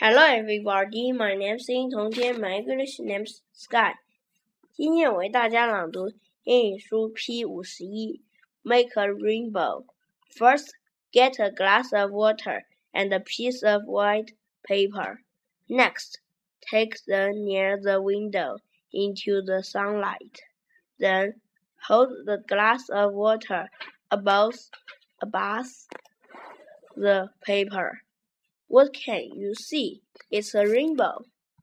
Hello everybody, my name is 殷同天，my English name is Sky。今天我为大家朗读英语书 P 五十一，Make a rainbow. First, get a glass of water and a piece of white paper. Next, take them near the window into the sunlight. Then, hold the glass of water above, above the paper. What can you see? It's a rainbow.